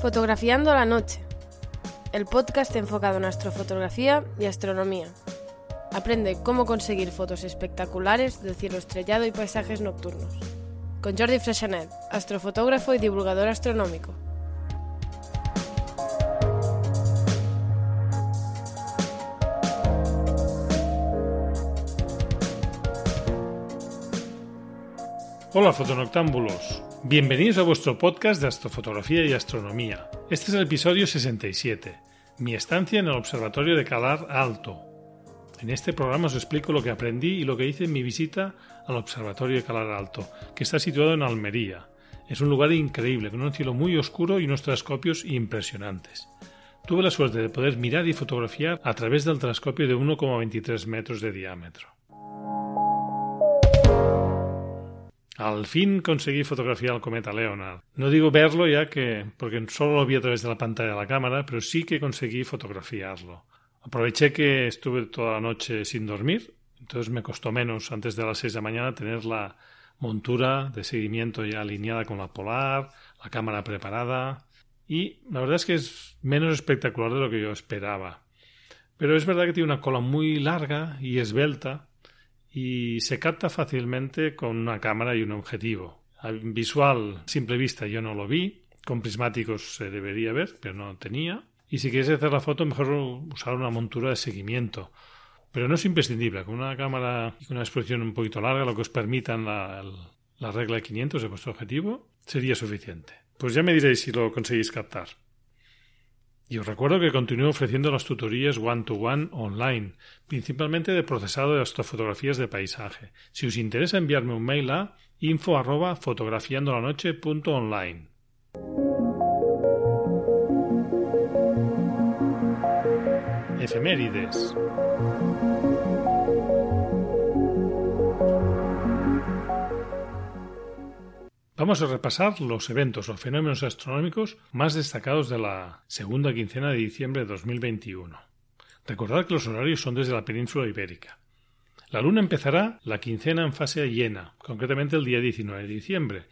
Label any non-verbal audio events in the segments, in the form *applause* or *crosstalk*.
Fotografiando la noche, el podcast enfocado en astrofotografía y astronomía. Aprende cómo conseguir fotos espectaculares del cielo estrellado y paisajes nocturnos. Con Jordi Freixanet, astrofotógrafo y divulgador astronómico. Hola fotonoctámbulos, bienvenidos a vuestro podcast de astrofotografía y astronomía. Este es el episodio 67, mi estancia en el Observatorio de Calar Alto. En este programa os explico lo que aprendí y lo que hice en mi visita al Observatorio de Calar Alto, que está situado en Almería. Es un lugar increíble, con un cielo muy oscuro y unos telescopios impresionantes. Tuve la suerte de poder mirar y fotografiar a través del telescopio de 1,23 metros de diámetro. Al fin conseguí fotografiar al cometa Leonard. No digo verlo ya que, porque solo lo vi a través de la pantalla de la cámara, pero sí que conseguí fotografiarlo. Aproveché que estuve toda la noche sin dormir, entonces me costó menos antes de las 6 de la mañana tener la montura de seguimiento ya alineada con la polar, la cámara preparada y la verdad es que es menos espectacular de lo que yo esperaba. Pero es verdad que tiene una cola muy larga y esbelta y se capta fácilmente con una cámara y un objetivo. Visual, simple vista, yo no lo vi. Con prismáticos se debería ver, pero no tenía. Y si quieres hacer la foto, mejor usar una montura de seguimiento. Pero no es imprescindible. Con una cámara y con una exposición un poquito larga, lo que os permitan la, la regla de 500 de vuestro objetivo, sería suficiente. Pues ya me diréis si lo conseguís captar. Y os recuerdo que continúo ofreciendo las tutorías one-to-one online, principalmente de procesado de astrofotografías de paisaje. Si os interesa enviarme un mail a info arroba fotografiandolanoche.online. Efemérides. Vamos a repasar los eventos o fenómenos astronómicos más destacados de la segunda quincena de diciembre de 2021. Recordad que los horarios son desde la península ibérica. La Luna empezará la quincena en fase llena, concretamente el día 19 de diciembre.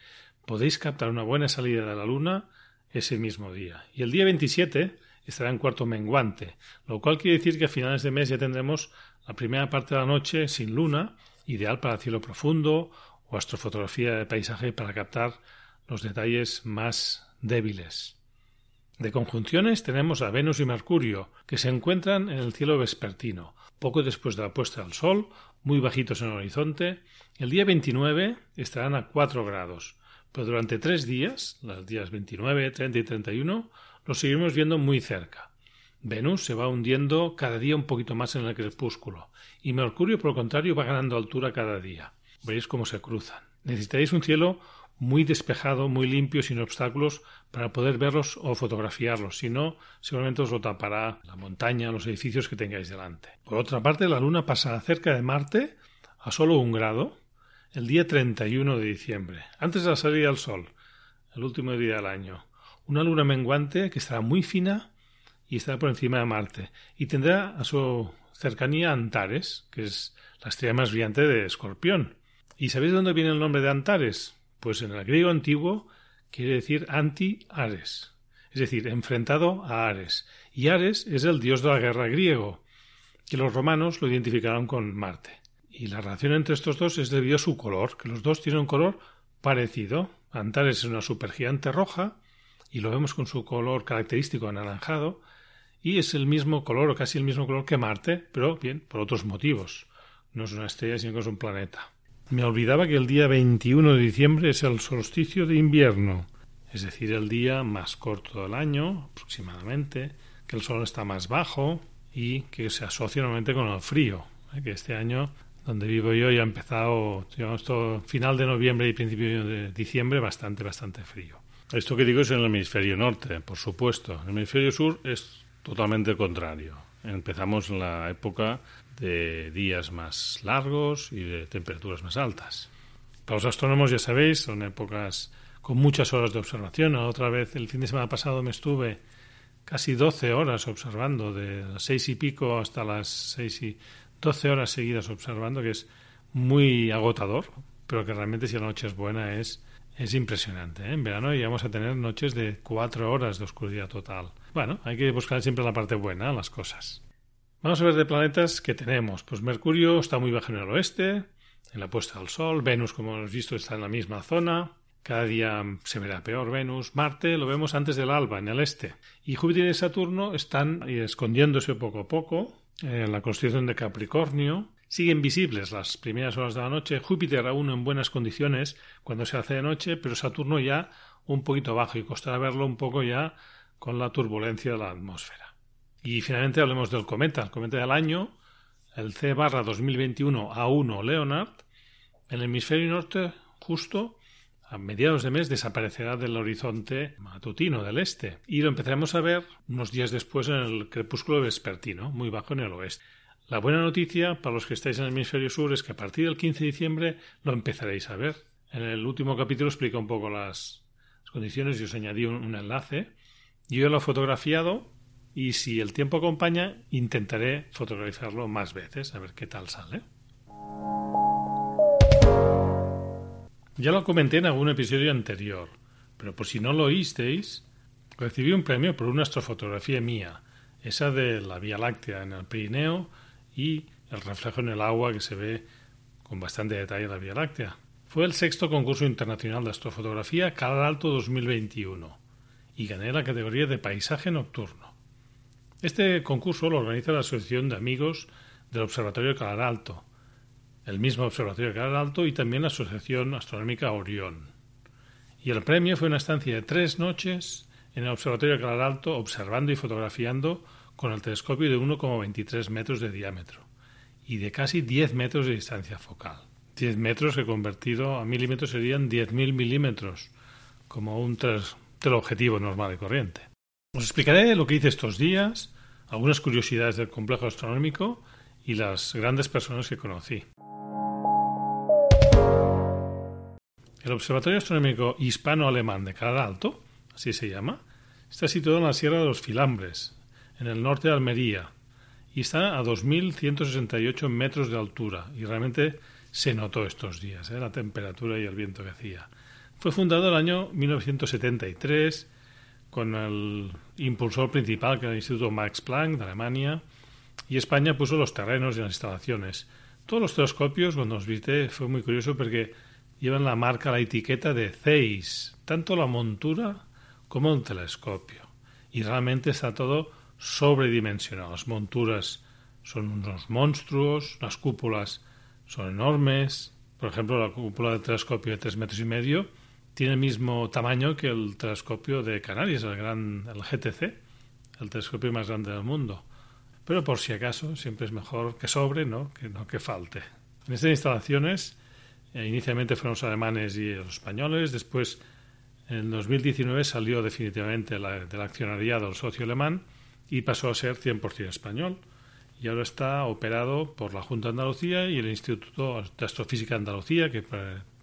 Podéis captar una buena salida de la Luna ese mismo día. Y el día 27 estará en cuarto menguante, lo cual quiere decir que a finales de mes ya tendremos la primera parte de la noche sin luna, ideal para cielo profundo o astrofotografía de paisaje para captar los detalles más débiles. De conjunciones tenemos a Venus y Mercurio, que se encuentran en el cielo vespertino, poco después de la puesta del Sol, muy bajitos en el horizonte. El día 29 estarán a 4 grados, pero durante tres días, los días 29, 30 y 31, los seguiremos viendo muy cerca. Venus se va hundiendo cada día un poquito más en el crepúsculo, y Mercurio, por el contrario, va ganando altura cada día. Veréis cómo se cruzan. Necesitaréis un cielo muy despejado, muy limpio, sin obstáculos, para poder verlos o fotografiarlos. Si no, seguramente os lo tapará la montaña, los edificios que tengáis delante. Por otra parte, la Luna pasa cerca de Marte a solo un grado el día 31 de diciembre, antes de la salida del Sol, el último día del año. Una luna menguante que estará muy fina y estará por encima de Marte. Y tendrá a su cercanía Antares, que es la estrella más brillante de Escorpión. ¿Y sabéis de dónde viene el nombre de Antares? Pues en el griego antiguo quiere decir anti-Ares, es decir, enfrentado a Ares. Y Ares es el dios de la guerra griego, que los romanos lo identificaron con Marte. Y la relación entre estos dos es debido a su color, que los dos tienen un color parecido. Antares es una supergigante roja, y lo vemos con su color característico anaranjado, y es el mismo color o casi el mismo color que Marte, pero bien, por otros motivos. No es una estrella, sino que es un planeta. Me olvidaba que el día 21 de diciembre es el solsticio de invierno, es decir, el día más corto del año, aproximadamente, que el sol está más bajo y que se asocia normalmente con el frío, ¿eh? que este año donde vivo yo ya ha empezado, digamos, todo final de noviembre y principio de diciembre bastante, bastante frío. Esto que digo es en el hemisferio norte, por supuesto. En el hemisferio sur es totalmente contrario. Empezamos la época de días más largos y de temperaturas más altas. Para los astrónomos, ya sabéis, son épocas con muchas horas de observación. Otra vez, el fin de semana pasado me estuve casi 12 horas observando, de las seis y pico hasta las seis y doce horas seguidas observando, que es muy agotador, pero que realmente si la noche es buena es Es impresionante. ¿eh? En verano íbamos a tener noches de cuatro horas de oscuridad total. Bueno, hay que buscar siempre la parte buena, las cosas. Vamos a ver de planetas que tenemos. Pues Mercurio está muy bajo en el oeste, en la puesta del Sol. Venus, como hemos visto, está en la misma zona. Cada día se verá peor Venus. Marte lo vemos antes del alba, en el este. Y Júpiter y Saturno están escondiéndose poco a poco en la constitución de Capricornio. Siguen visibles las primeras horas de la noche. Júpiter aún en buenas condiciones cuando se hace de noche, pero Saturno ya un poquito bajo y costará verlo un poco ya con la turbulencia de la atmósfera. Y finalmente hablemos del cometa, el cometa del año, el C barra 2021 A1 Leonard, en el hemisferio norte, justo a mediados de mes, desaparecerá del horizonte matutino del este y lo empezaremos a ver unos días después en el crepúsculo vespertino, muy bajo en el oeste. La buena noticia para los que estáis en el hemisferio sur es que a partir del 15 de diciembre lo empezaréis a ver. En el último capítulo explica un poco las, condiciones y os añadí un, un enlace. Yo lo he fotografiado y si el tiempo acompaña intentaré fotografiarlo más veces a ver qué tal sale. Ya lo comenté en algún episodio anterior, pero por si no lo oísteis, recibí un premio por una astrofotografía mía, esa de la Vía Láctea en el Pirineo y el reflejo en el agua que se ve con bastante detalle en la Vía Láctea. Fue el sexto concurso internacional de astrofotografía Calar Alto 2021 y gané la categoría de paisaje nocturno. Este concurso lo organiza la Asociación de Amigos del Observatorio Calar Alto, el mismo Observatorio Calar Alto y también la Asociación Astronómica Orión. Y el premio fue una estancia de tres noches en el Observatorio Calar Alto observando y fotografiando con el telescopio de 1,23 metros de diámetro y de casi 10 metros de distancia focal. 10 metros que convertido a milímetros serían 10.000 milímetros, como un teleobjetivo normal y corriente. Os explicaré lo que hice estos días, algunas curiosidades del complejo astronómico y las grandes personas que conocí. El Observatorio Astronómico Hispano-Alemán de Calar Alto, así se llama, está situado en la Sierra de los Filambres, en el norte de Almería, y está a 2.168 metros de altura, y realmente se notó estos días, ¿eh? la temperatura y el viento que hacía. Fue fundado el año 1973 con el impulsor principal, que era el Instituto Max Planck de Alemania, y España puso los terrenos y las instalaciones. Todos los telescopios, cuando los visité, fue muy curioso porque llevan la marca, la etiqueta de Zeiss, tanto la montura como el telescopio. Y realmente está todo sobredimensionado. Las monturas son unos monstruos, las cúpulas son enormes. Por ejemplo, la cúpula del telescopio de tres metros y medio tiene el mismo tamaño que el telescopio de Canarias, el gran el GTC, el telescopio más grande del mundo. Pero por si acaso, siempre es mejor que sobre, ¿no? Que no que falte. En estas instalaciones, eh, inicialmente fueron los alemanes y los españoles, después en 2019 salió definitivamente la, del accionariado el socio alemán y pasó a ser 100% español. Y ahora está operado por la Junta de Andalucía y el Instituto de Astrofísica de Andalucía, que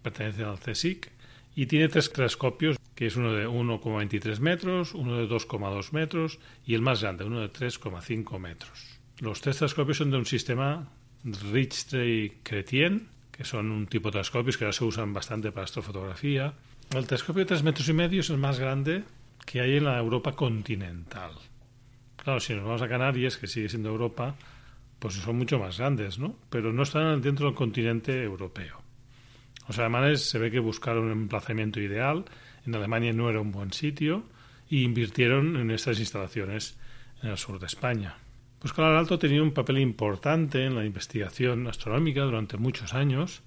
pertenece al CSIC, y tiene tres telescopios, que es uno de 1,23 metros, uno de 2,2 metros y el más grande, uno de 3,5 metros. Los tres telescopios son de un sistema Richter-Chrétien, que son un tipo de telescopios que ahora se usan bastante para astrofotografía. El telescopio de 3 metros y medio es el más grande que hay en la Europa continental. Claro, si nos vamos a Canarias, que sigue siendo Europa, pues son mucho más grandes, ¿no? Pero no están dentro del continente europeo. Los alemanes se ve que buscaron un emplazamiento ideal, en Alemania no era un buen sitio, y invirtieron en estas instalaciones en el sur de España. Pues Calar Alto tenía un papel importante en la investigación astronómica durante muchos años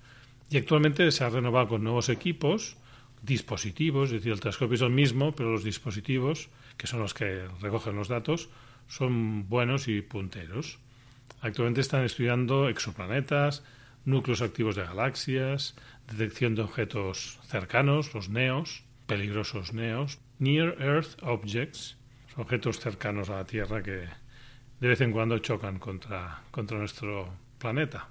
y actualmente se ha renovado con nuevos equipos, dispositivos, es decir, el telescopio es el mismo, pero los dispositivos, que son los que recogen los datos, son buenos y punteros. Actualmente están estudiando exoplanetas, núcleos activos de galaxias, detección de objetos cercanos, los NEOs, peligrosos NEOs, Near Earth Objects, objetos cercanos a la Tierra que de vez en cuando chocan contra, contra nuestro planeta.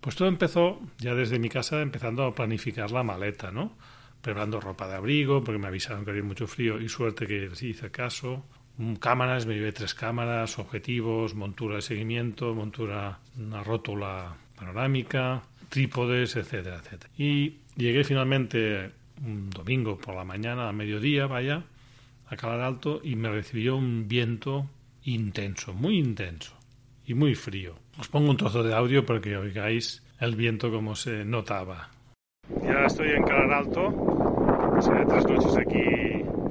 Pues todo empezó ya desde mi casa empezando a planificar la maleta, ¿no? Preparando ropa de abrigo, porque me avisaron que había mucho frío y suerte que hice caso. Mm, cámaras, me llevé tres cámaras, objetivos, montura de seguimiento, montura, una rótula panorámica, trípodes, etcétera, etcétera. Y llegué finalmente un domingo por la mañana, a mediodía, vaya, a Calar Alto y me recibió un viento intenso, muy intenso y muy frío. Os pongo un trozo de audio para que oigáis el viento como se notaba. Ya estoy en Calar Alto, pasé tres noches aquí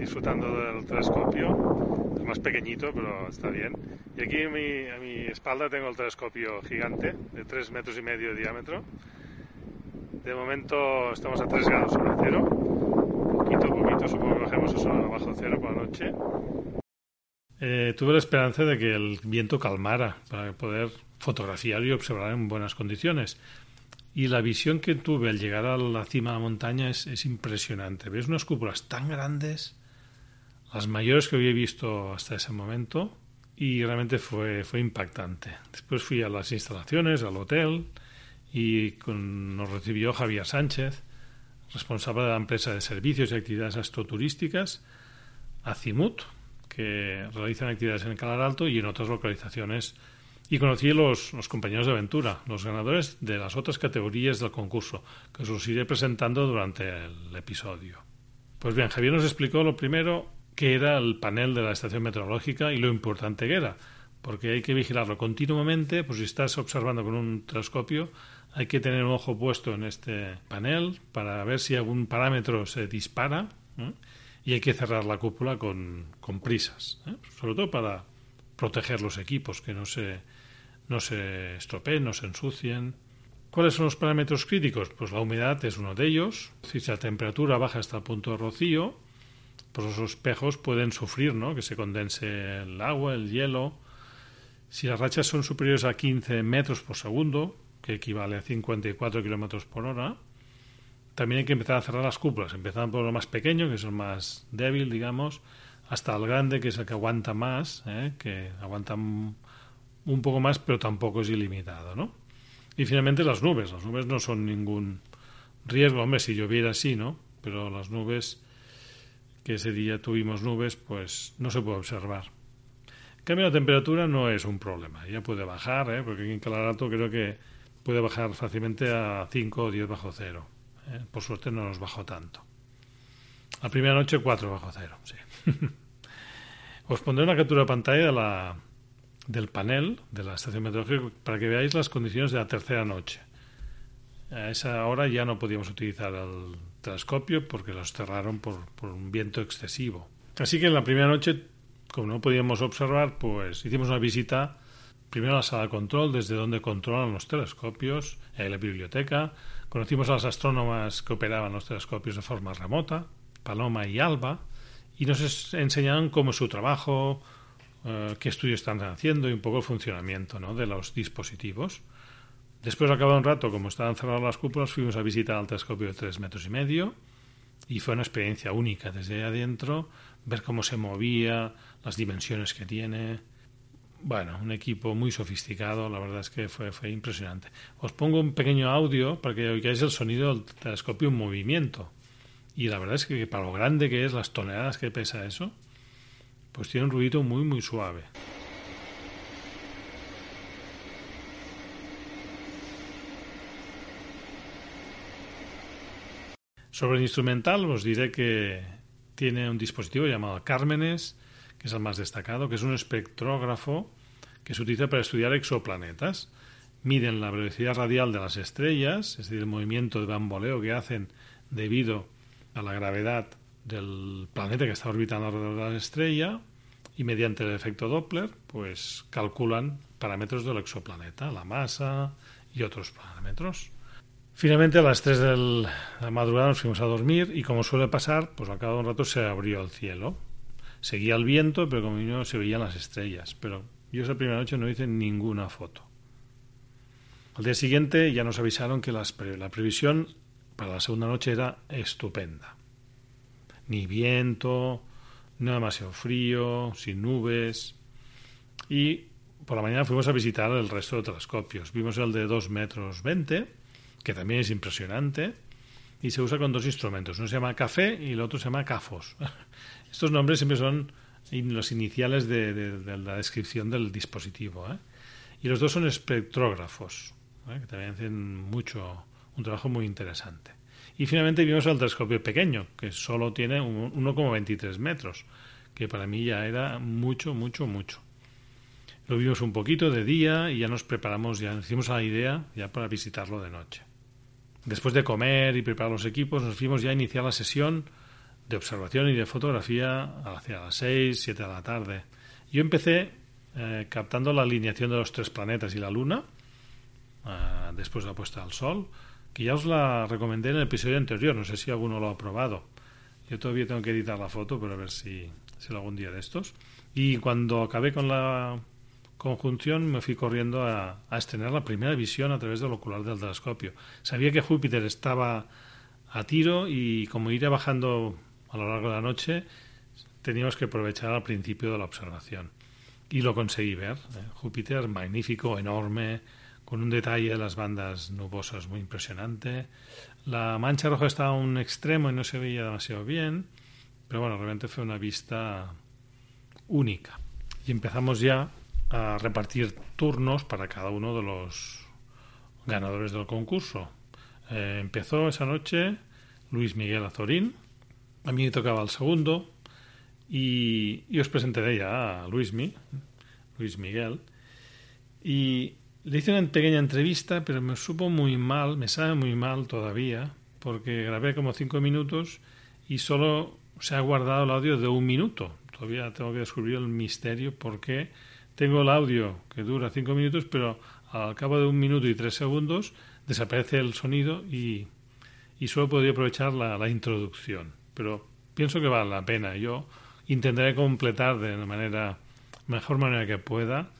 disfrutando del telescopio. Es más pequeñito, pero está bien. Y aquí a mi, a mi espalda tengo el telescopio gigante de tres metros y medio de diámetro. De momento estamos a 3 grados sobre cero. Poquito a poquito, supongo que bajemos eso bajo cero por la noche. Eh, tuve la esperanza de que el viento calmara para poder fotografiar y observar en buenas condiciones. Y la visión que tuve al llegar a la cima de la montaña es, es impresionante. Ves unas cúpulas tan grandes, las mayores que había visto hasta ese momento, y realmente fue, fue impactante. Después fui a las instalaciones, al hotel, y nos recibió Javier Sánchez, responsable de la empresa de servicios y actividades astroturísticas, Azimut, que realizan actividades en Calar Alto y en otras localizaciones. Y conocí los, los compañeros de aventura, los ganadores de las otras categorías del concurso, que os los iré presentando durante el episodio. Pues bien, Javier nos explicó lo primero que era el panel de la estación meteorológica y lo importante que era, porque hay que vigilarlo continuamente, pues si estás observando con un telescopio, hay que tener un ojo puesto en este panel para ver si algún parámetro se dispara y hay que cerrar la cúpula con, con prisas, ¿eh? sobre todo para proteger los equipos, que no se, no se estropeen, no se ensucien. ¿Cuáles son los parámetros críticos? Pues la humedad es uno de ellos. Si la temperatura baja hasta el punto de rocío, pues los espejos pueden sufrir ¿no? que se condense el agua, el hielo. Si las rachas son superiores a 15 metros por segundo, que equivale a 54 kilómetros por hora, también hay que empezar a cerrar las cúpulas, empezando por lo más pequeño, que es el más débil, digamos, hasta el grande, que es el que aguanta más, ¿eh? que aguanta un poco más, pero tampoco es ilimitado, ¿no? Y finalmente las nubes. Las nubes no son ningún riesgo. Hombre, si lloviera sí, ¿no? Pero las nubes, que ese día tuvimos nubes, pues no se puede observar. En cambio, la temperatura no es un problema. Ya puede bajar, ¿eh? porque aquí en Calarato creo que puede bajar fácilmente a 5 o 10 bajo cero. ¿eh? Por suerte no nos bajó tanto. La primera noche 4 bajo cero, sí. *laughs* Os pondré una captura de pantalla de la, del panel de la estación meteorológica para que veáis las condiciones de la tercera noche. A esa hora ya no podíamos utilizar el telescopio porque los cerraron por, un viento excesivo. Así que en la primera noche, como no podíamos observar, pues hicimos una visita primero a la sala de control, desde donde controlan los telescopios, en la biblioteca. Conocimos a las astrónomas que operaban los telescopios de forma remota, Paloma y Alba, y nos enseñaron cómo es su trabajo, eh, qué estudios están haciendo y un poco el funcionamiento ¿no? de los dispositivos. Después, de un rato, como estaban cerradas las cúpulas, fuimos a visitar el telescopio de tres metros y medio y fue una experiencia única desde ahí adentro, ver cómo se movía, las dimensiones que tiene, bueno, un equipo muy sofisticado, la verdad es que fue, fue impresionante. Os pongo un pequeño audio para que oigáis el sonido del telescopio en movimiento. Y la verdad es que para lo grande que es, las toneladas que pesa eso, pues tiene un ruido muy, muy suave. Sobre el instrumental os diré que tiene un dispositivo llamado Cármenes, que es el más destacado, que es un espectrógrafo que se utiliza para estudiar exoplanetas. Miden la velocidad radial de las estrellas, es decir, el movimiento de bamboleo que hacen debido a la gravedad del planeta que está orbitando alrededor de la estrella y mediante el efecto Doppler, pues calculan parámetros del exoplaneta, la masa y otros parámetros. Finalmente a las 3 de la madrugada nos fuimos a dormir y como suele pasar, pues al cabo de un rato se abrió el cielo Seguía el viento, pero como no se veían las estrellas. Pero yo esa primera noche no hice ninguna foto. Al día siguiente ya nos avisaron que la previsión para la segunda noche era estupenda. Ni viento, no demasiado frío, sin nubes. Y por la mañana fuimos a visitar el resto de telescopios. Vimos el de 2 metros 20, que también es impresionante, y se usa con dos instrumentos. Uno se llama café y el otro se llama cafos. *laughs* Estos nombres siempre son los iniciales de, la descripción del dispositivo. ¿eh? Y los dos son espectrógrafos. que también hacen mucho, un trabajo muy interesante. Y finalmente vimos el telescopio pequeño, que solo tiene 1,23 metros, que para mí ya era mucho, mucho, mucho. Lo vimos un poquito de día y ya nos preparamos, ya hicimos la idea ya para visitarlo de noche. Después de comer y preparar los equipos, nos fuimos ya a iniciar la sesión de observación y de fotografía hacia las 6, 7 de la tarde. Yo empecé eh, captando la alineación de los tres planetas y la Luna, eh, después de la puesta del Sol, que ya os la recomendé en el episodio anterior, no sé si alguno lo ha probado. Yo todavía tengo que editar la foto, pero a ver si, si lo hago un día de estos. Y cuando acabé con la conjunción me fui corriendo a, a, estrenar la primera visión a través del ocular del telescopio. Sabía que Júpiter estaba a tiro y como iría bajando a lo largo de la noche, teníamos que aprovechar al principio de la observación. Y lo conseguí ver. ¿eh? Júpiter magnífico, enorme, con un detalle de las bandas nubosas muy impresionante. La mancha roja estaba a un extremo y no se veía demasiado bien, pero bueno, realmente fue una vista única. Y empezamos ya a repartir turnos para cada uno de los ganadores del concurso. Eh, empezó esa noche Luis Miguel Azorín, a mí me tocaba el segundo y, y os presentaré ya a Luismi, Luis Miguel. Y le hice una pequeña entrevista, pero me supo muy mal, me sabe muy mal todavía, porque grabé como cinco minutos y solo se ha guardado el audio de un minuto. Todavía tengo que descubrir el misterio porque tengo el audio que dura cinco minutos, pero al cabo de un minuto y tres segundos desaparece el sonido y, y solo podría aprovechar la, la introducción. Pero pienso que vale la pena. Yo intentaré completar de la manera mejor manera que pueda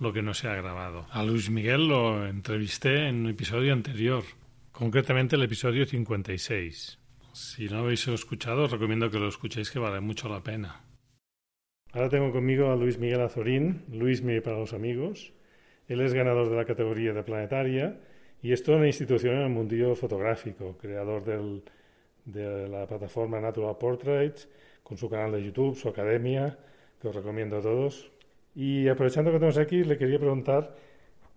lo que no se ha grabado. A Luis Miguel lo entrevisté en un episodio anterior, concretamente el episodio 56. Si no habéis escuchado, os recomiendo que lo escuchéis, que vale mucho la pena. Ahora tengo conmigo a Luis Miguel Azorín, Luis Miguel para los amigos. Él es ganador de la categoría de planetaria y es toda una institución en el mundillo fotográfico, creador del, de la plataforma Natural Portraits, con su canal de YouTube, su academia, que os recomiendo a todos. Y aprovechando que tenemos aquí, le quería preguntar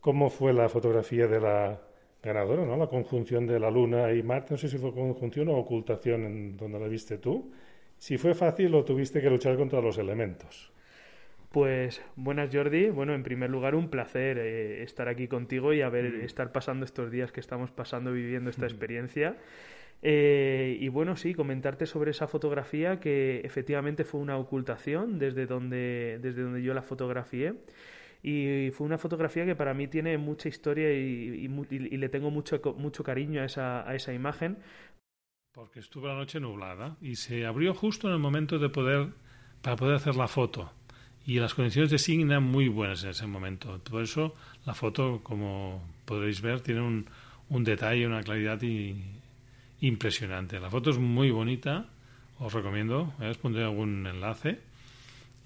cómo fue la fotografía de la ganadora, ¿no? La conjunción de la Luna y Marte. No sé si fue conjunción o ocultación en donde la viste tú. Si fue fácil o tuviste que luchar contra los elementos. Pues buenas Jordi, bueno en primer lugar un placer eh, estar aquí contigo y haber mm. estar pasando estos días que estamos pasando viviendo esta mm. experiencia. Eh, y bueno, sí, comentarte sobre esa fotografía que efectivamente fue una ocultación desde donde, desde donde yo la fotografié. Y fue una fotografía que para mí tiene mucha historia y, le tengo mucho, mucho cariño a esa, a esa imagen. Porque estuvo la noche nublada y se abrió justo en el momento de poder, para poder hacer la foto. Y las condiciones de signo eran muy buenas en ese momento. Por eso la foto, como podréis ver, tiene un, un detalle, una claridad impresionante. La foto es muy bonita, os recomiendo, ¿eh? os pondré algún enlace.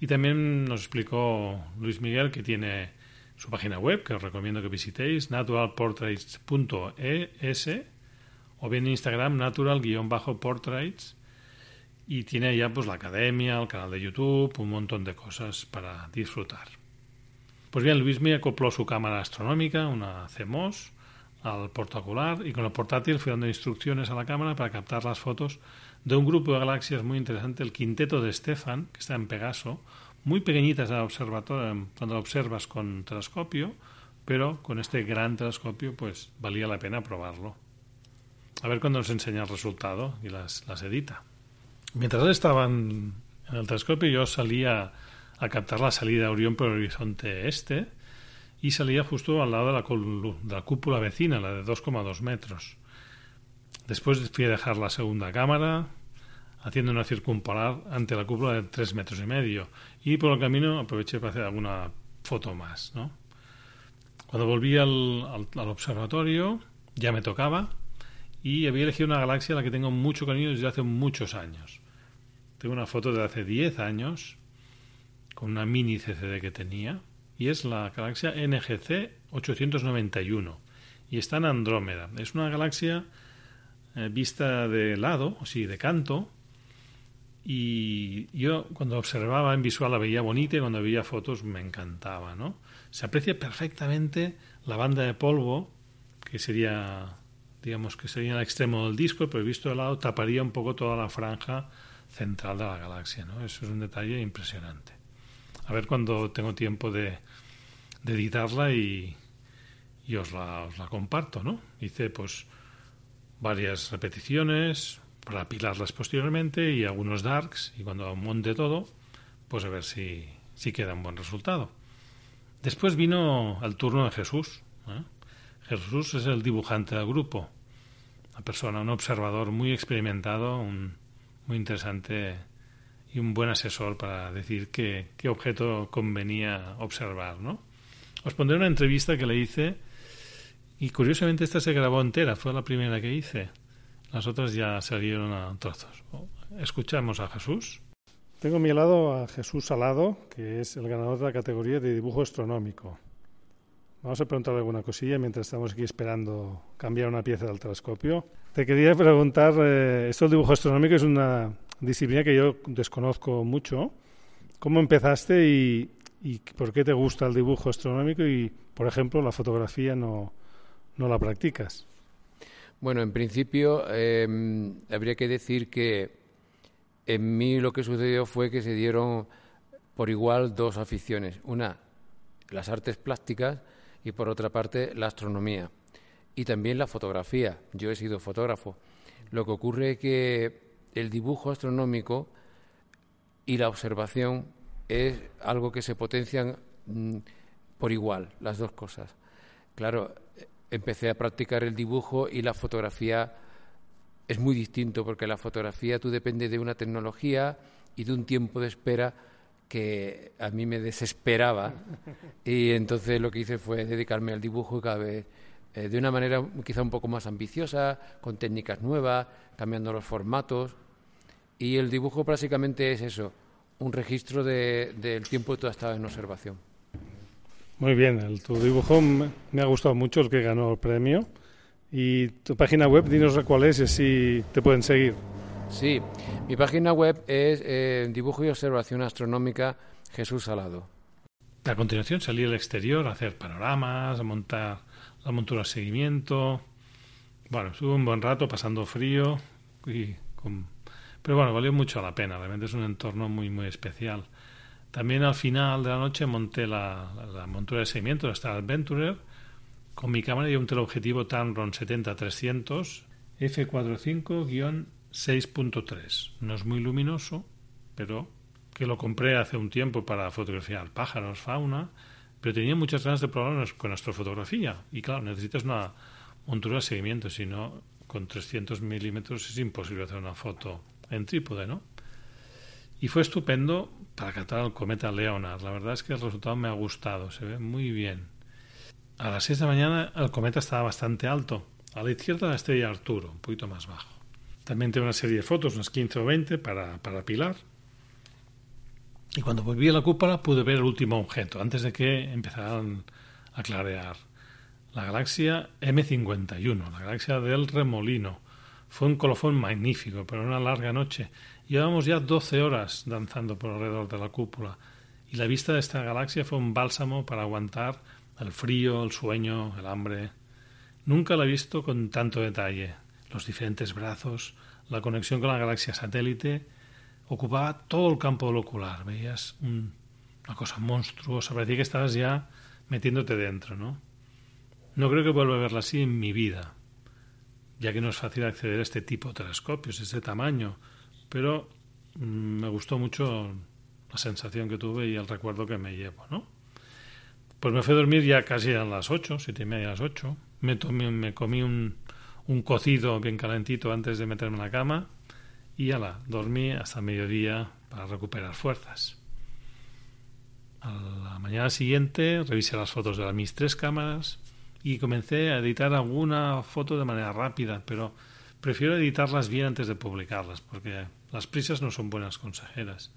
Y también nos explicó Luis Miguel que tiene su página web, que os recomiendo que visitéis, naturalportraits.es o bien Instagram natural-portraits y tiene ya pues la academia, el canal de YouTube, un montón de cosas para disfrutar. Pues bien, Luis me acopló su cámara astronómica, una CMOS, al portacular y con el portátil fui dando instrucciones a la cámara para captar las fotos de un grupo de galaxias muy interesante, el quinteto de Stefan, que está en Pegaso, muy pequeñitas al observatorio cuando lo observas con telescopio, pero con este gran telescopio pues valía la pena probarlo. A ver cuándo nos enseña el resultado y las, las edita. Mientras estaban en el telescopio yo salía a captar la salida de Orión por el horizonte este, y salía justo al lado de la, cúpula vecina, la de 2,2 metros. Después fui a dejar la segunda cámara, haciendo una circumpolar ante la cúpula de 3 metros y medio, y por el camino aproveché para hacer alguna foto más. ¿no? Cuando volví al, al observatorio, ya me tocaba, y había elegido una galaxia a la que tengo mucho cariño desde hace muchos años. Tengo una foto de hace 10 años, con una mini CCD que tenía, y es la galaxia NGC 891 y está en Andrómeda. Es una galaxia eh, vista de lado, o sí, de canto, y yo cuando observaba en visual la veía bonita y cuando veía fotos me encantaba, ¿no? Se aprecia perfectamente la banda de polvo que sería, digamos que sería el extremo del disco, pero visto de lado taparía un poco toda la franja central de la galaxia, ¿no? Eso es un detalle impresionante. A ver cuando tengo tiempo de, de editarla y, y os, la, os la comparto, ¿no? Hice pues varias repeticiones para apilarlas posteriormente y algunos darks y cuando monte todo, pues a ver si, si queda un buen resultado. Después vino el turno de Jesús. ¿eh? Jesús es el dibujante del grupo, una persona, un observador muy experimentado, muy interesante y un buen asesor para decir qué, qué objeto convenía observar. ¿no? Os pondré una entrevista que le hice y curiosamente esta se grabó entera, fue la primera que hice. Las otras ya salieron a trozos. Escuchamos a Jesús. Tengo a mi lado a Jesús Salado, que es el ganador de la categoría de dibujo astronómico. Vamos a preguntarle alguna cosilla mientras estamos aquí esperando cambiar una pieza del telescopio. Te quería preguntar, eh, esto del dibujo astronómico es una disciplina que yo desconozco mucho. ¿Cómo empezaste y, por qué te gusta el dibujo astronómico y, por ejemplo, la fotografía no, no la practicas? Bueno, en principio eh, habría que decir que en mí lo que sucedió fue que se dieron por igual dos aficiones. Una, las artes plásticas y por otra parte la astronomía. Y también la fotografía. Yo he sido fotógrafo. Lo que ocurre es que el dibujo astronómico y la observación es algo que se potencian mm, por igual, las dos cosas. Claro, empecé a practicar el dibujo y la fotografía es muy distinto porque la fotografía tú depende de una tecnología y de un tiempo de espera que a mí me desesperaba *laughs* y entonces lo que hice fue dedicarme al dibujo cada vez eh, de una manera quizá un poco más ambiciosa, con técnicas nuevas, cambiando los formatos y el dibujo básicamente es eso, un registro del de, tiempo que tú has estado en observación. Muy bien, el, tu dibujo me ha gustado mucho el que ganó el premio. Y tu página web, dinos cuál es y así te pueden seguir. Sí, mi página web es eh, Dibujo y Observación Astronómica Jesús Salado. A continuación salí al exterior a hacer panoramas, a montar la montura de seguimiento. Bueno, estuve un buen rato pasando frío, y con... pero bueno, valió mucho la pena. Realmente es un entorno muy, muy especial. También al final de la noche monté la, la montura de seguimiento, la Star Adventurer, con mi cámara y un teleobjetivo Tamron 70-300 f4.5-6.3. No es muy luminoso, pero que lo compré hace un tiempo para fotografiar pájaros, fauna, pero tenía muchas ganas de probarlo con astrofotografía. Y claro, necesitas una montura de seguimiento, si no, con 300 milímetros es imposible hacer una foto en trípode, ¿no? Y fue estupendo para captar el cometa Leonard. La verdad es que el resultado me ha gustado, se ve muy bien. A las 6 de la mañana el cometa estaba bastante alto. A la izquierda la estrella Arturo, un poquito más bajo. También tengo una serie de fotos, unas 15 o 20, para, para Pilar. Y cuando volví a la cúpula pude ver el último objeto, antes de que empezaran a clarear. La galaxia M51, la galaxia del remolino. Fue un colofón magnífico, pero una larga noche. Llevamos ya 12 horas danzando por alrededor de la cúpula. Y la vista de esta galaxia fue un bálsamo para aguantar el frío, el sueño, el hambre. Nunca la he visto con tanto detalle. Los diferentes brazos, la conexión con la galaxia satélite, ocupaba todo el campo del ocular. Veías una cosa monstruosa, parecía que estabas ya metiéndote dentro, ¿no? No creo que vuelva a verla así en mi vida, ya que no es fácil acceder a este tipo de telescopios, este tamaño, pero mm, me gustó mucho la sensación que tuve y el recuerdo que me llevo, ¿no? Pues me fui a dormir ya casi a las ocho, siete y media a las ocho. Me, tomé, me comí un, un cocido bien calentito antes de meterme en la cama y ala, dormí hasta mediodía para recuperar fuerzas. A la mañana siguiente revisé las fotos de mis tres cámaras y comencé a editar alguna foto de manera rápida, pero prefiero editarlas bien antes de publicarlas porque las prisas no son buenas consejeras.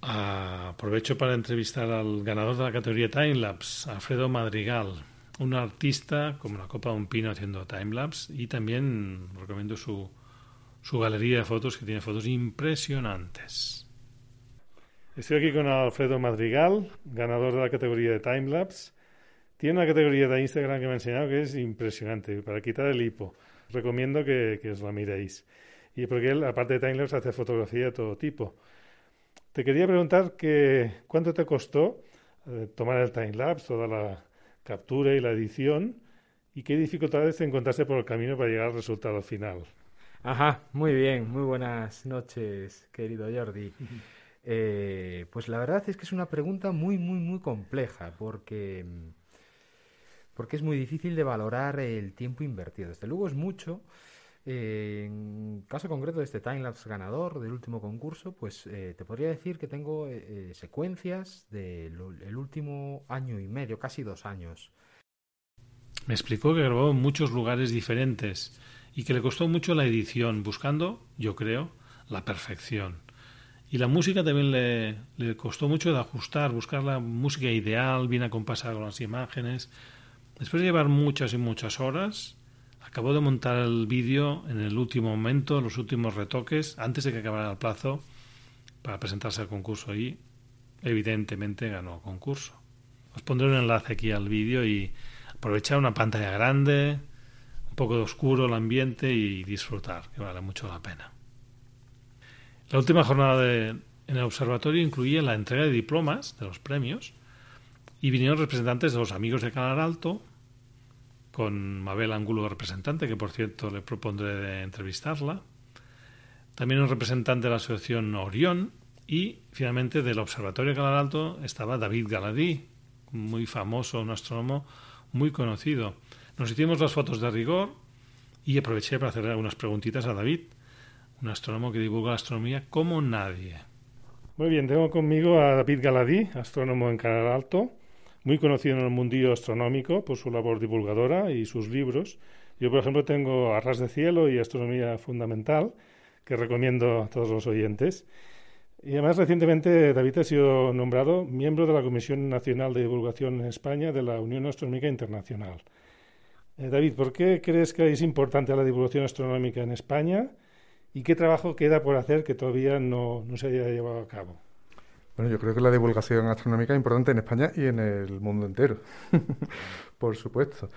Aprovecho para entrevistar al ganador de la categoría Timelapse, Alfredo Madrigal, un artista como la copa de un pino haciendo timelapse y también recomiendo su, su galería de fotos que tiene fotos impresionantes. Estoy aquí con Alfredo Madrigal, ganador de la categoría de timelapse. Tiene una categoría de Instagram que me ha enseñado que es impresionante, para quitar el hipo. Recomiendo que, os la miréis. Y porque él, aparte de timelapse, hace fotografía de todo tipo. Te quería preguntar que cuánto te costó eh, tomar el timelapse, toda la captura y la edición, y qué dificultades te encontraste por el camino para llegar al resultado final. Ajá, muy bien, muy buenas noches, querido Jordi. *laughs* Eh, pues la verdad es que es una pregunta muy, muy, muy compleja, porque, porque es muy difícil de valorar el tiempo invertido. Desde luego es mucho, en caso concreto de este timelapse ganador del último concurso, pues eh, te podría decir que tengo eh, eh, secuencias del último año y medio, casi dos años. Me explicó que grabó en muchos lugares diferentes y que le costó mucho la edición, buscando, yo creo, la perfección. Y la música también le, le costó mucho de ajustar, buscar la música ideal, bien acompasada con las imágenes. Después de llevar muchas y muchas horas, Acabó de montar el vídeo en el último momento, los últimos retoques, antes de que acabara el plazo para presentarse al concurso y evidentemente ganó el concurso. Os pondré un enlace aquí al vídeo y aprovechar una pantalla grande, un poco de oscuro el ambiente y disfrutar, que vale mucho la pena. La última jornada de, en el observatorio incluía la entrega de diplomas de los premios y vinieron representantes de los amigos de Canal Alto, con Mabel Angulo representante, que por cierto le propondré entrevistarla. También un representante de la asociación Orión y finalmente del Observatorio Canal Alto estaba David Galadí, muy famoso, un astrónomo muy conocido. Nos hicimos las fotos de rigor y aproveché para hacerle algunas preguntitas a David, un astrónomo que divulga la astronomía como nadie. Muy bien, tengo conmigo a David Galadí, astrónomo en Canal Alto, muy conocido en el mundillo astronómico por su labor divulgadora y sus libros. Yo, por ejemplo, tengo Arras de Cielo y Astronomía Fundamental, que recomiendo a todos los oyentes. Y además, recientemente, David ha sido nombrado miembro de la Comisión Nacional de Divulgación en España de la Unión Astronómica Internacional. Eh, David, ¿por qué crees que es importante la divulgación astronómica en España y qué trabajo queda por hacer que todavía no, no se haya llevado a cabo? Bueno, yo creo que la divulgación astronómica es importante en España y en el mundo entero, *laughs* por supuesto.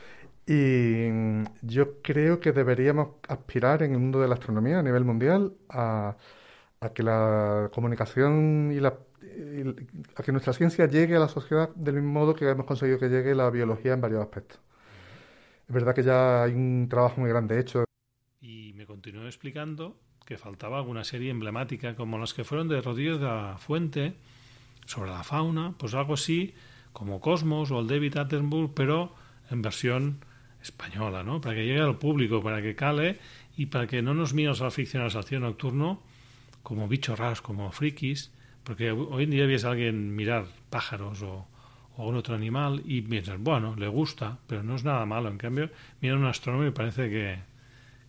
Y yo creo que deberíamos aspirar en el mundo de la astronomía a nivel mundial a, que la comunicación y la a que nuestra ciencia llegue a la sociedad del mismo modo que hemos conseguido que llegue la biología en varios aspectos. Es verdad que ya hay un trabajo muy grande hecho. Y me continuó explicando que faltaba alguna serie emblemática como las que fueron de Rodríguez de la Fuente sobre la fauna, pues algo así como Cosmos o el David Attenborough, pero en versión española, ¿no? Para que llegue al público, para que cale y para que no nos miren a los aficionados al cielo nocturno como bichos raros, como frikis, porque hoy en día ves a alguien mirar pájaros o, o algún otro animal y piensas, bueno, le gusta, pero no es nada malo. En cambio, mira un astrónomo y parece que,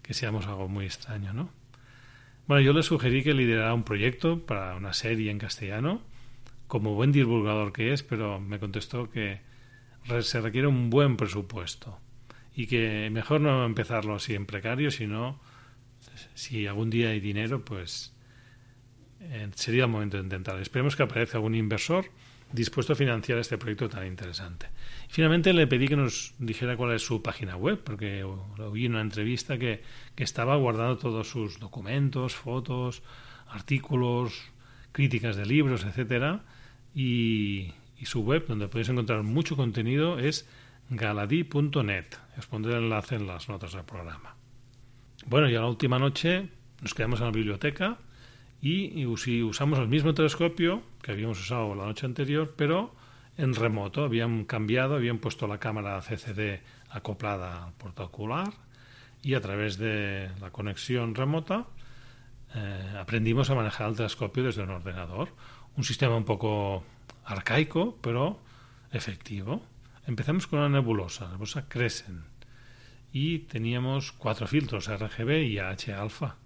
que seamos algo muy extraño, ¿no? Bueno, yo le sugerí que liderara un proyecto para una serie en castellano como buen divulgador que es, pero me contestó que se requiere un buen presupuesto y que mejor no empezarlo así en precario, sino si algún día hay dinero, pues eh, sería el momento de intentar. Esperemos que aparezca algún inversor dispuesto a financiar este proyecto tan interesante. Finalmente le pedí que nos dijera cuál es su página web, porque oí en una entrevista que, que estaba guardando todos sus documentos, fotos, artículos, críticas de libros, etcétera, y, su web, donde podéis encontrar mucho contenido, es galadí.net. Os pondré el enlace en las notas del programa. Bueno, y a la última noche nos quedamos en la biblioteca y, usamos el mismo telescopio que habíamos usado la noche anterior, pero en remoto. Habían cambiado, habían puesto la cámara CCD acoplada al portaocular y a través de la conexión remota eh, aprendimos a manejar el telescopio desde un ordenador un sistema un poco arcaico, pero efectivo. Empezamos con una nebulosa, la nebulosa Crescent, y teníamos cuatro filtros RGB y H alfa.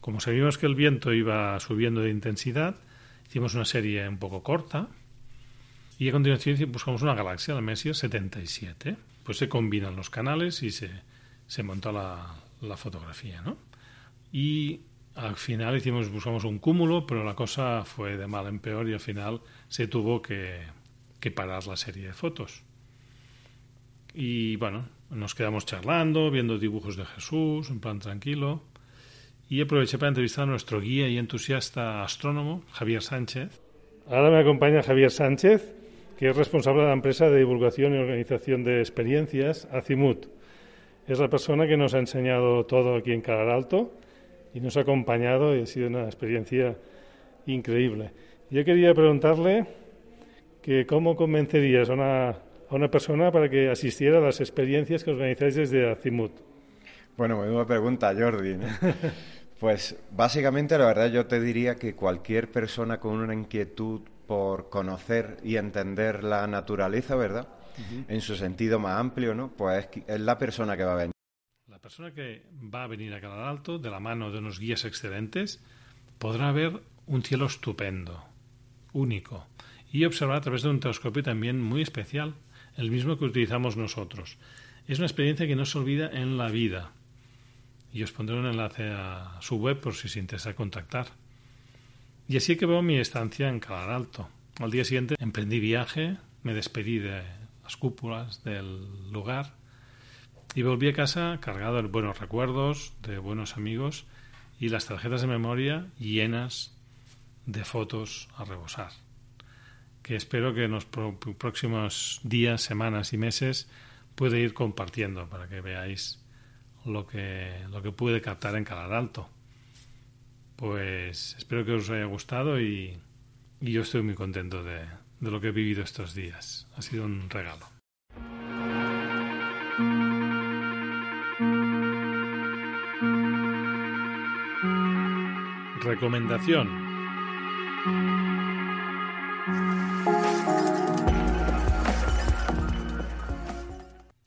Como sabíamos que el viento iba subiendo de intensidad, hicimos una serie un poco corta y a continuación buscamos una galaxia, la Messier 77. Pues se combinan los canales y se, se monta la, la fotografía, ¿no? Y al final hicimos, buscamos un cúmulo, pero la cosa fue de mal en peor y al final se tuvo que, parar la serie de fotos. Y bueno, nos quedamos charlando, viendo dibujos de Jesús, en plan tranquilo. Y aproveché para entrevistar a nuestro guía y entusiasta astrónomo, Javier Sánchez. Ahora me acompaña Javier Sánchez, que es responsable de la empresa de divulgación y organización de experiencias, Azimut. Es la persona que nos ha enseñado todo aquí en Calar Alto y nos ha acompañado y ha sido una experiencia increíble. Yo quería preguntarle que cómo convencerías a una, a una persona para que asistiera a las experiencias que organizáis desde Azimut. Bueno, buena pregunta, Jordi. *laughs* pues básicamente la verdad yo te diría que cualquier persona con una inquietud por conocer y entender la naturaleza, ¿verdad? En su sentido más amplio, ¿no? Pues es la persona que va a venir. La persona que va a venir a Calar Alto, de la mano de unos guías excelentes, podrá ver un cielo estupendo, único, y observar a través de un telescopio también muy especial, el mismo que utilizamos nosotros. Es una experiencia que no se olvida en la vida. Y os pondré un enlace a su web por si os interesa contactar. Y así que veo mi estancia en Calar Alto. Al día siguiente emprendí viaje, me despedí de las cúpulas del lugar y volví a casa cargado de buenos recuerdos, de buenos amigos y las tarjetas de memoria llenas de fotos a rebosar que espero que en los próximos días, semanas y meses pueda ir compartiendo para que veáis lo que, lo que pude captar en Calar Alto. Pues espero que os haya gustado y, y yo estoy muy contento de, de lo que he vivido estos días. Ha sido un regalo. Recomendación.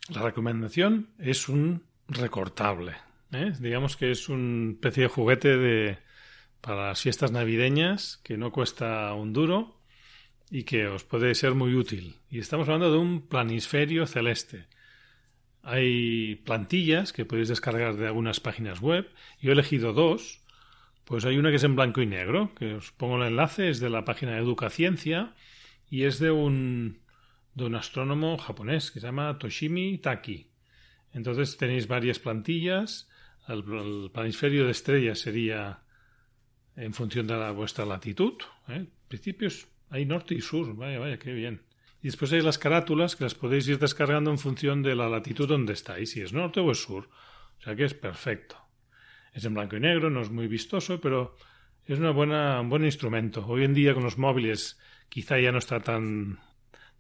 La recomendación es un recortable. ¿eh? Digamos que es un especie de juguete de, para las fiestas navideñas que no cuesta un duro y que os puede ser muy útil. Y estamos hablando de un planisferio celeste. Hay plantillas que podéis descargar de algunas páginas web. Yo he elegido dos. Pues hay una que es en blanco y negro, que os pongo el enlace, es de la página de Educaciencia y es de un de un astrónomo japonés que se llama Toshimi Taki. Entonces tenéis varias plantillas. El, planisferio de estrellas sería en función de la, vuestra latitud. ¿eh? Principios hay norte y sur. Vaya, vaya, qué bien. Y después hay las carátulas que las podéis ir descargando en función de la latitud donde estáis, si es norte o es sur. O sea que es perfecto. Es en blanco y negro, no es muy vistoso, pero es una buena, un buen instrumento. Hoy en día con los móviles quizá ya no está tan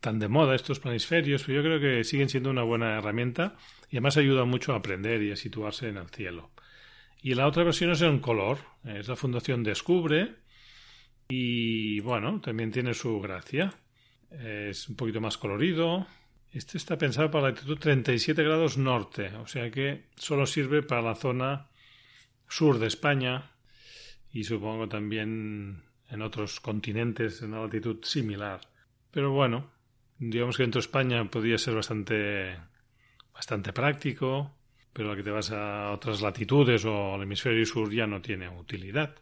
tan de moda estos planisferios, pero yo creo que siguen siendo una buena herramienta y además ayuda mucho a aprender y a situarse en el cielo. Y la otra versión es en color, es la Fundación Descubre y bueno, también tiene su gracia. Es un poquito más colorido. Este está pensado para la latitud 37 grados norte, o sea que solo sirve para la zona sur de España y supongo también en otros continentes en una latitud similar. Pero bueno, digamos que dentro de España podría ser bastante, bastante práctico, pero la que te vas a otras latitudes o al hemisferio sur ya no tiene utilidad.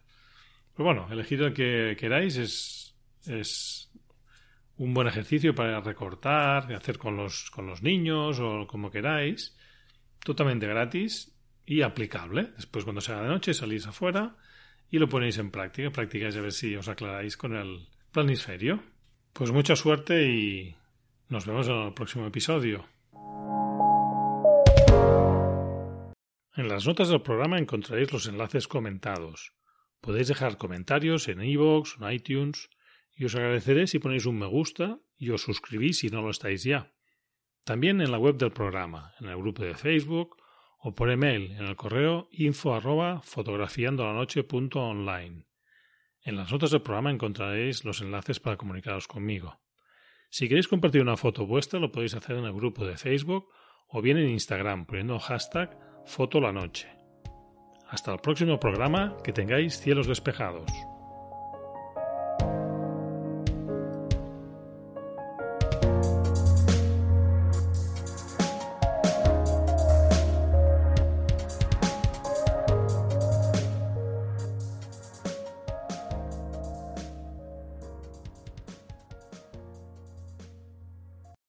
Pero bueno, elegid el que queráis, es, es un buen ejercicio para recortar, hacer con los, con los niños o como queráis, totalmente gratis y aplicable. Después cuando sea de noche salís afuera y lo ponéis en práctica, practicáis a ver si os aclaráis con el planisferio. Pues mucha suerte y nos vemos en el próximo episodio. En las notas del programa encontraréis los enlaces comentados. Podéis dejar comentarios en iVoox en iTunes y os agradeceré si ponéis un me gusta y os suscribís si no lo estáis ya. También en la web del programa, en el grupo de Facebook o por email en el correo info arroba fotografiandolanoche.online. En las notas del programa encontraréis los enlaces para comunicaros conmigo. Si queréis compartir una foto vuestra, lo podéis hacer en el grupo de Facebook o bien en Instagram poniendo hashtag fotolanoche. Hasta el próximo programa, que tengáis cielos despejados.